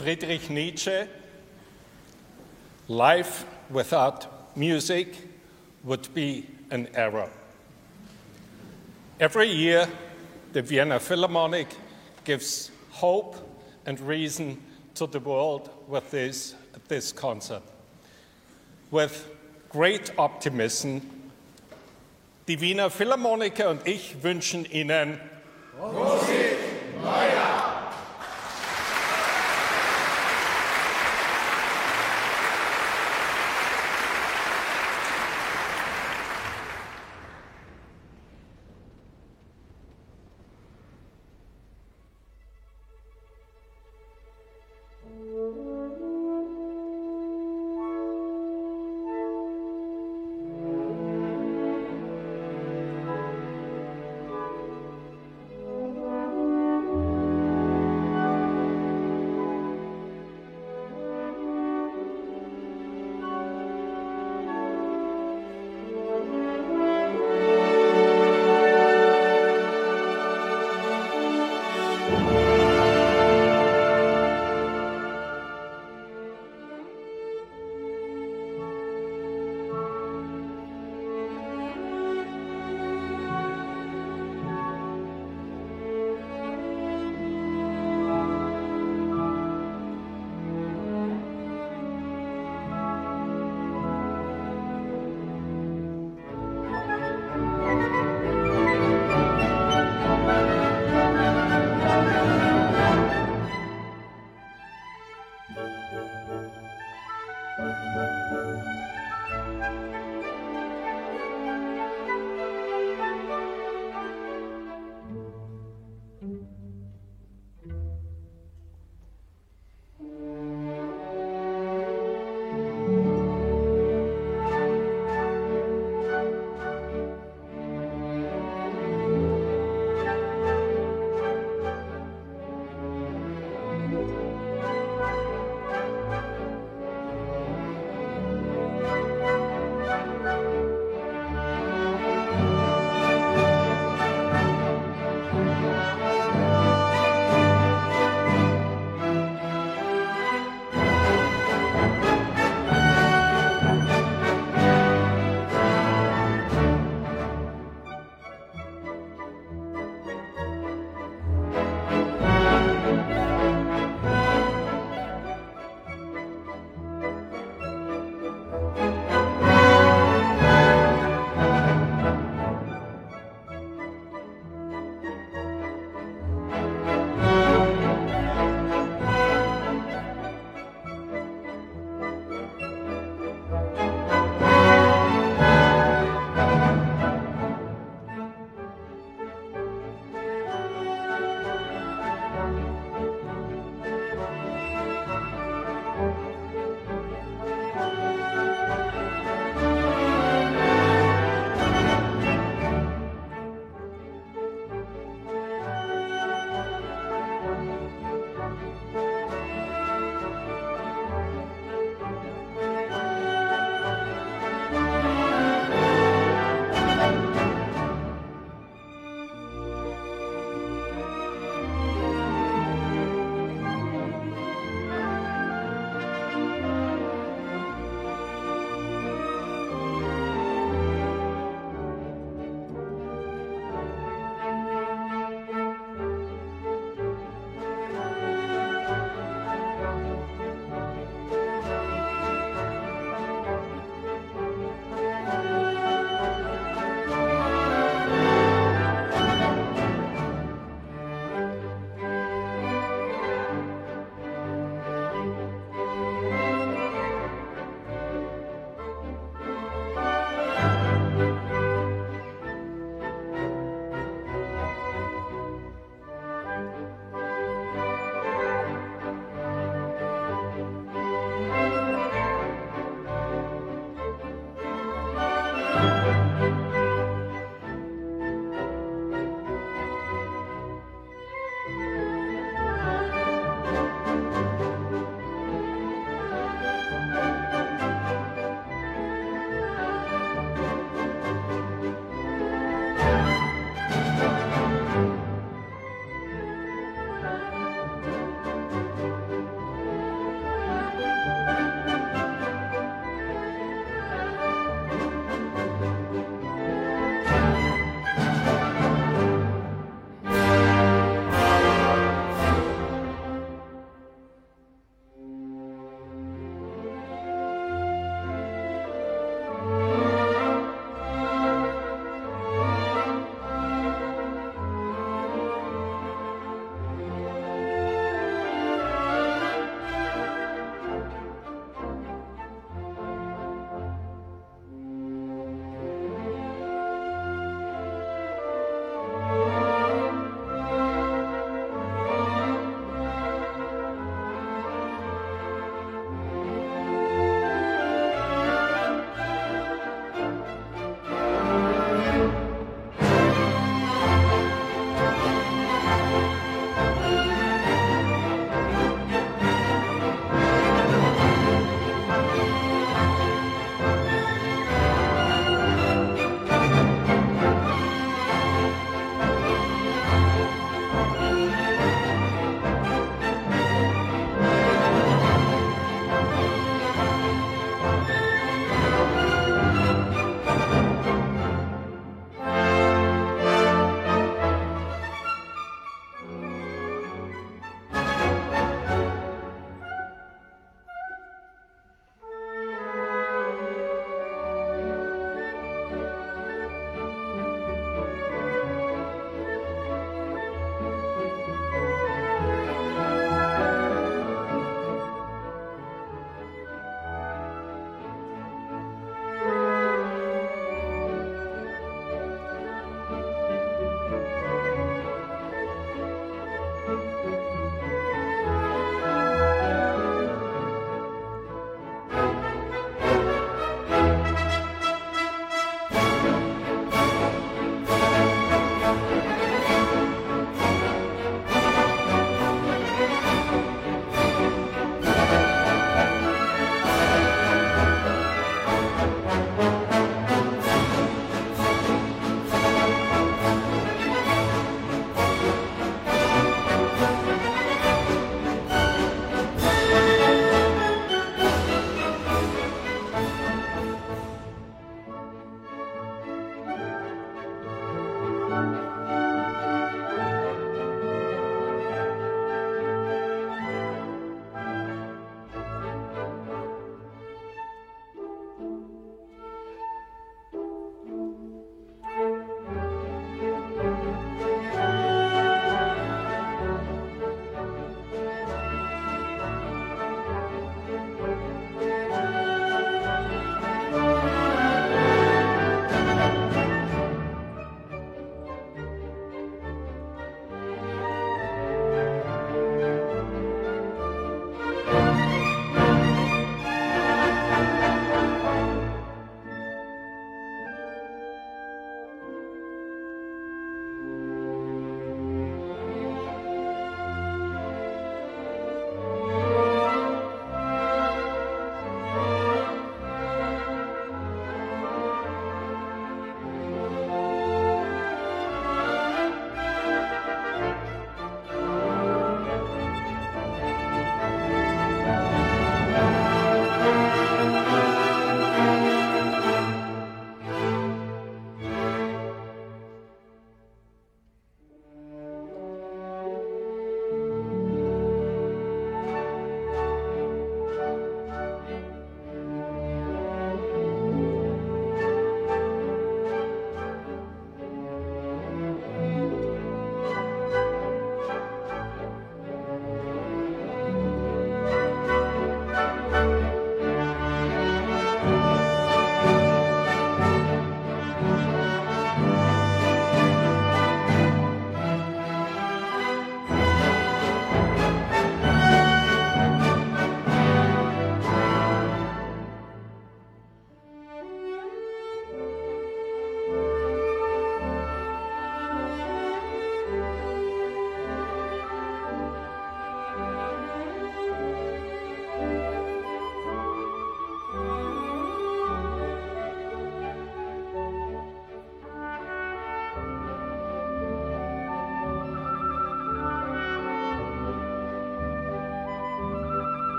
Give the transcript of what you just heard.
Friedrich Nietzsche, life without music would be an error. Every year, the Vienna Philharmonic gives hope and reason to the world with this, this concert. With great optimism, die Wiener Philharmoniker und ich wünschen Ihnen Musik